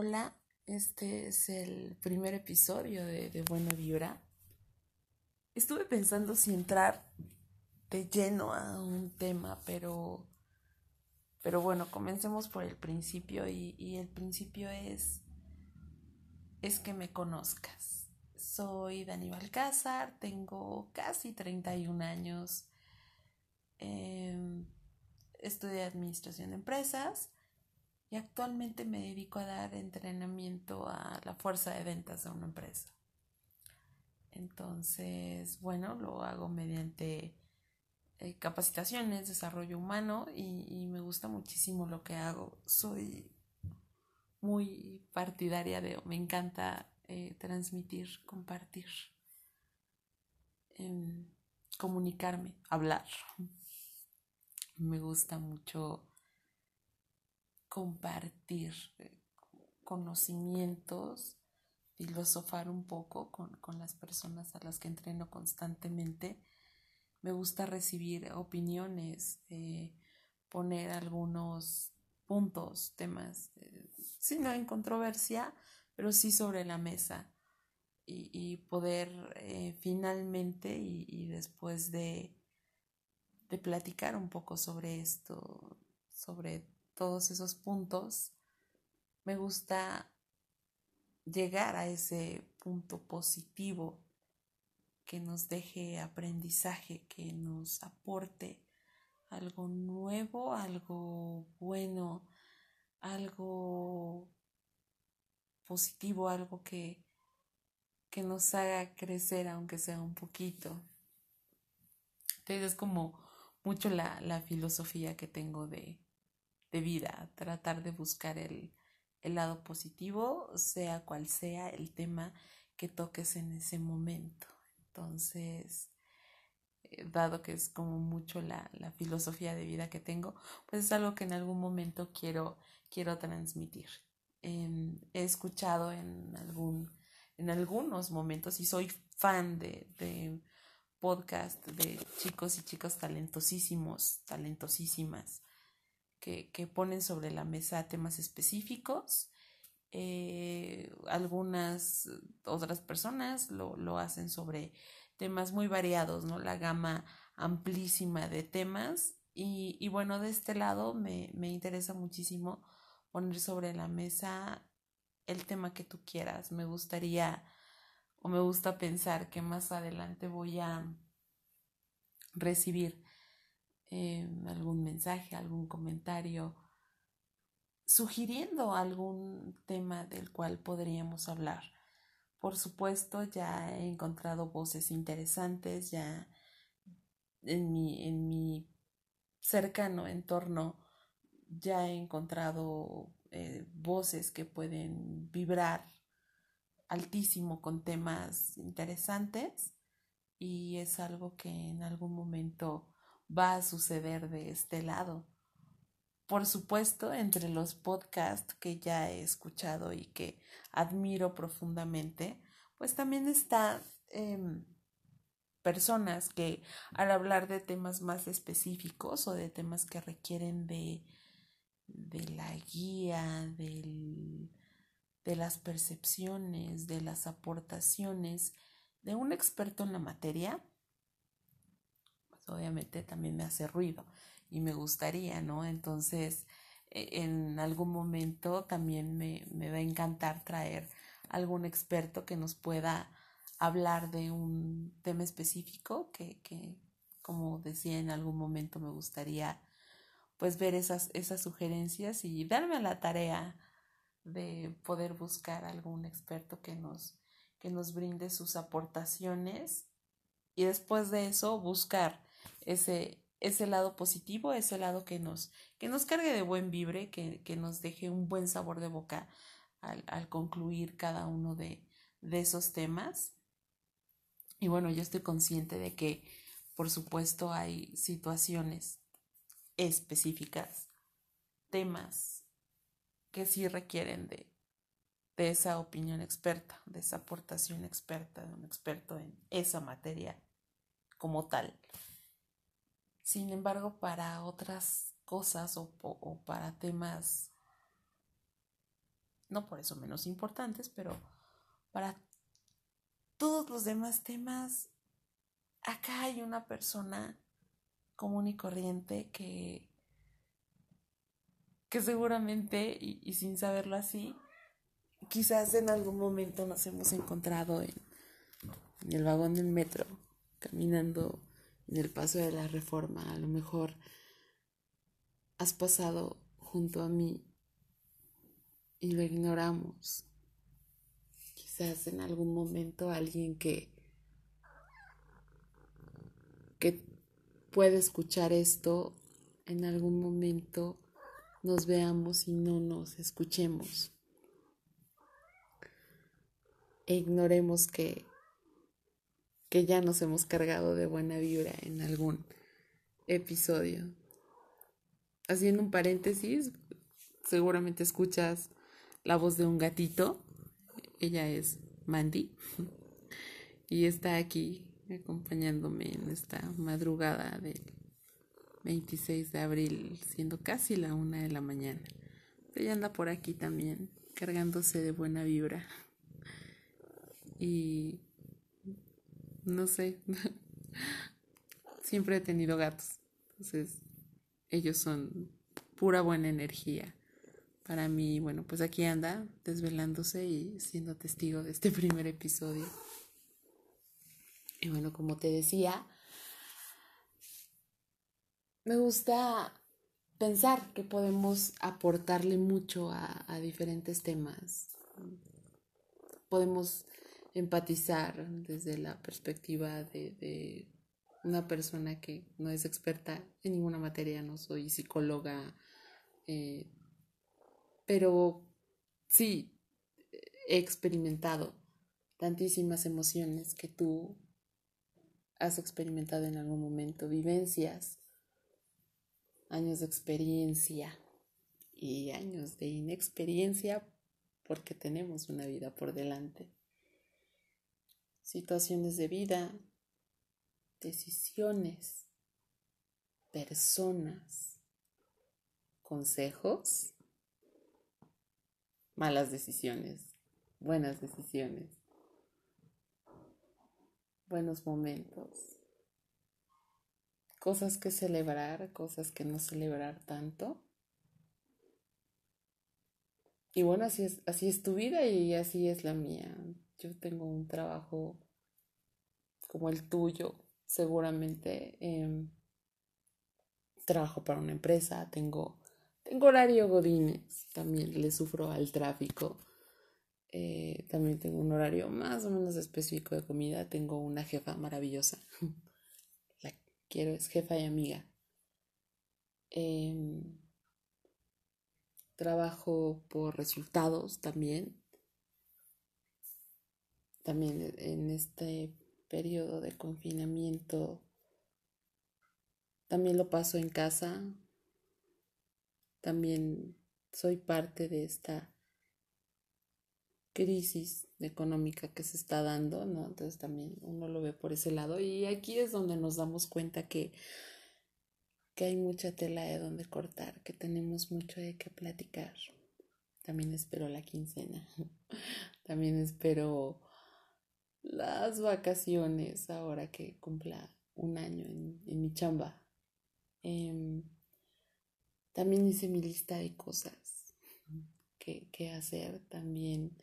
Hola, este es el primer episodio de, Buena Vibra. Estuve pensando si entrar de lleno a un tema, pero, pero bueno, comencemos por el principio y, y el principio es, es que me conozcas. Soy Dani Balcázar, tengo casi 31 años, eh, estudié administración de empresas y actualmente me dedico a dar entrenamiento a la fuerza de ventas de una empresa. Entonces, bueno, lo hago mediante eh, capacitaciones, desarrollo humano y, y, me gusta muchísimo lo que hago. Soy muy partidaria de, me encanta eh, transmitir, compartir, eh, comunicarme, hablar. Me gusta mucho compartir eh, conocimientos, filosofar un poco con, con, las personas a las que entreno constantemente. Me gusta recibir opiniones, eh, poner algunos puntos, temas, eh, si no en controversia, pero sí sobre la mesa y, y poder finalmente y, y después de, de platicar un poco sobre esto, sobre todos esos puntos, me gusta llegar a ese punto positivo que nos deje aprendizaje, que nos aporte algo nuevo, algo bueno, algo positivo, algo que, que nos haga crecer aunque sea un poquito. Entonces es como mucho la, la filosofía que tengo de, de vida, tratar de buscar el, el lado positivo, sea cual sea el tema que toques en ese momento. Entonces, eh, dado que es como mucho la, la, filosofía de vida que tengo, pues es algo que en algún momento quiero, quiero transmitir. He escuchado en, algún, en algunos momentos y soy fan de, de podcast de chicos y chicas talentosísimos, talentosísimas, que, que ponen sobre la mesa temas específicos. Eh, algunas otras personas lo, lo hacen sobre temas muy variados, ¿no? La gama amplísima de temas. Y, y bueno, de este lado me, me interesa muchísimo poner sobre la mesa el tema que tú quieras. Me gustaría o me gusta pensar que más adelante voy a recibir eh, algún mensaje, algún comentario, sugiriendo algún tema del cual podríamos hablar. Por supuesto, ya he encontrado voces interesantes, ya en mi, en mi cercano entorno ya he encontrado eh, voces que pueden vibrar altísimo con temas interesantes y es algo que en algún momento va a suceder de este lado. Por supuesto, entre los podcasts que ya he escuchado y que admiro profundamente, pues también está eh, personas que al hablar de temas más específicos o de temas que requieren de, de la guía, del, de las percepciones, de las aportaciones de un experto en la materia, obviamente también me hace ruido y me gustaría, ¿no? Entonces, e, en algún momento también me, me va a encantar traer algún experto que nos pueda hablar de un tema específico que, que como decía en algún momento me gustaría pues ver esas, esas sugerencias y darme la tarea de poder buscar algún experto que nos, que nos brinde sus aportaciones y después de eso buscar ese, ese lado positivo, ese lado que nos, que nos cargue de buen vibre, que, que nos deje un buen sabor de boca al, al concluir cada uno de, de esos temas. Y bueno, yo estoy consciente de que, por supuesto, hay situaciones específicas, temas que sí requieren de, de esa opinión experta, de esa aportación experta, de un experto en esa materia como tal. Sin embargo, para otras cosas o, para temas no por eso menos importantes, pero para todos los demás temas, acá hay una persona común y corriente que, que seguramente, y, sin saberlo así, quizás en algún momento nos hemos encontrado en, en el vagón del metro, caminando en el paso de la reforma. A lo mejor has pasado junto a mí y lo ignoramos. Quizás en algún momento alguien que, que puede escuchar esto, en algún momento nos veamos y no nos escuchemos. E ignoremos que, que ya nos hemos cargado de buena vibra en algún episodio. Haciendo un paréntesis, seguramente escuchas la voz de un gatito. Ella es Mandy y está aquí acompañándome en esta madrugada del 26 de abril, siendo casi la una de la mañana. Ella anda por aquí también, cargándose de buena vibra. Y no sé, siempre he tenido gatos, entonces ellos son pura buena energía. Para mí, bueno, pues aquí anda desvelándose y siendo testigo de este primer episodio. Y bueno, como te decía, me gusta pensar que podemos aportarle mucho a, diferentes temas. Podemos empatizar desde la perspectiva de, una persona que no es experta en ninguna materia, no soy psicóloga, eh, pero sí he experimentado tantísimas emociones que tú has experimentado en algún momento, vivencias, años de experiencia y años de inexperiencia porque tenemos una vida por delante. Situaciones de vida, decisiones, personas, consejos, malas decisiones, buenas decisiones buenos momentos, cosas que celebrar, cosas que no celebrar tanto. Y bueno, así es, así es tu vida y así es la mía. Yo tengo un trabajo como el tuyo, seguramente. Em, trabajo para una empresa, tengo, tengo horario godines, también le sufro al tráfico. Eh, también tengo un horario más o menos específico de comida. Tengo una jefa maravillosa. La quiero, es jefa y amiga. Em, trabajo por resultados también. También en este periodo de confinamiento. También lo paso en casa. También soy parte de esta crisis económica que se está dando, ¿no? Entonces también uno lo ve por ese lado y aquí es donde nos damos cuenta que, que hay mucha tela de donde cortar, que tenemos mucho de qué platicar. También espero la quincena, también espero las vacaciones ahora que cumpla un año en, mi chamba. Em, también hice mi lista de cosas que, que hacer, también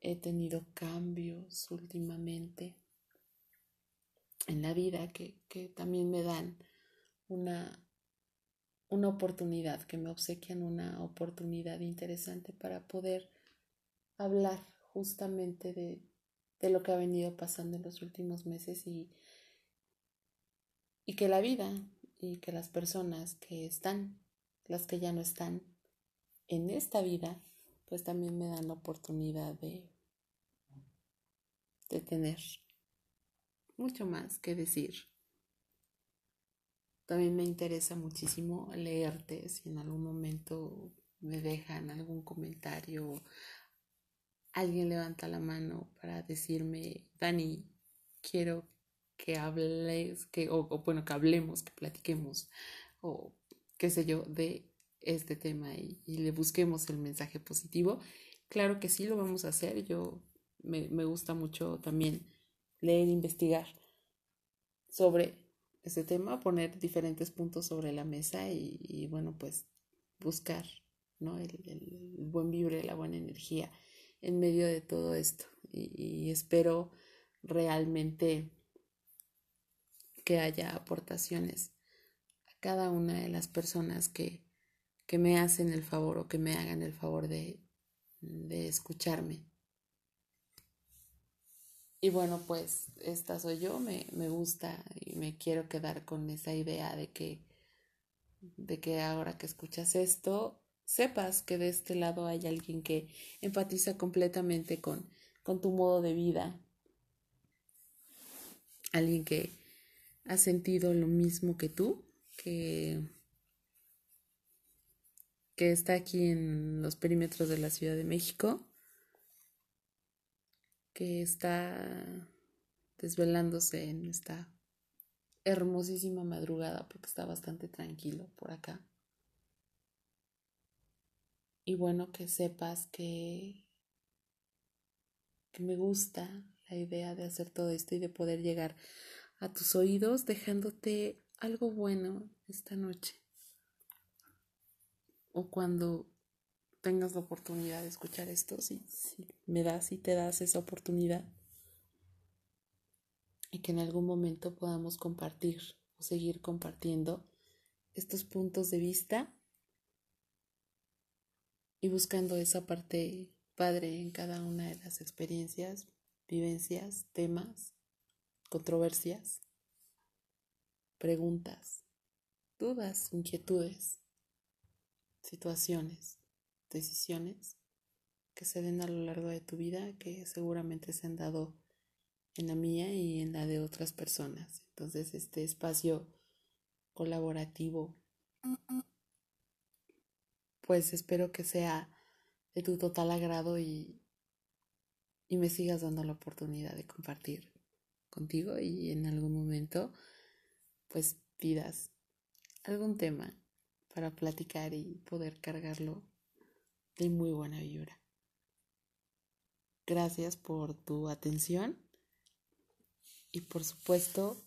he tenido cambios últimamente en la vida que, también me dan una, una oportunidad, que me obsequian una oportunidad interesante para poder hablar justamente de, de lo que ha venido pasando en los últimos meses y, y que la vida y que las personas que están, las que ya no están en esta vida, pues también me dan la oportunidad de de tener mucho más que decir. También me interesa muchísimo leerte si en algún momento me dejan algún comentario, alguien levanta la mano para decirme, Dani, quiero que hables, que, o, bueno, que hablemos, que platiquemos, o qué sé yo, de este tema y, le busquemos el mensaje positivo. Claro que sí lo vamos a hacer. Yo me, gusta mucho también leer, investigar sobre este tema, poner diferentes puntos sobre la mesa y, bueno, pues buscar ¿no? El, buen vibre, la buena energía en medio de todo esto. y espero realmente que haya aportaciones a cada una de las personas que, que me hacen el favor o que me hagan el favor de, de escucharme. Y bueno, pues esta soy yo, me, me, gusta y me quiero quedar con esa idea de que, de que ahora que escuchas esto, sepas que de este lado hay alguien que empatiza completamente con, con tu modo de vida, alguien que, ha sentido lo mismo que tú, que, que está aquí en los perímetros de la Ciudad de México, que está desvelándose en esta hermosísima madrugada porque está bastante tranquilo por acá. Y bueno, que sepas que, me gusta la idea de hacer todo esto y de poder llegar a tus oídos dejándote algo bueno esta noche. O cuando tengas la oportunidad de escuchar esto, si, me das y te das esa oportunidad. Y que en algún momento podamos compartir o seguir compartiendo estos puntos de vista y buscando esa parte padre en cada una de las experiencias, vivencias, temas controversias, preguntas, dudas, inquietudes, situaciones, decisiones que se den a lo largo de tu vida que seguramente se han dado en la mía y en la de otras personas. Entonces, este espacio colaborativo, pues espero que sea de tu total agrado y, y me sigas dando la oportunidad de compartir contigo y en algún momento pues pidas algún tema para platicar y poder cargarlo de muy buena vibra. Gracias por tu atención y por supuesto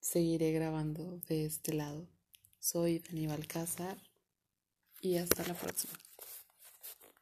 seguiré grabando de este lado. Soy Daniel Alcázar y hasta la próxima.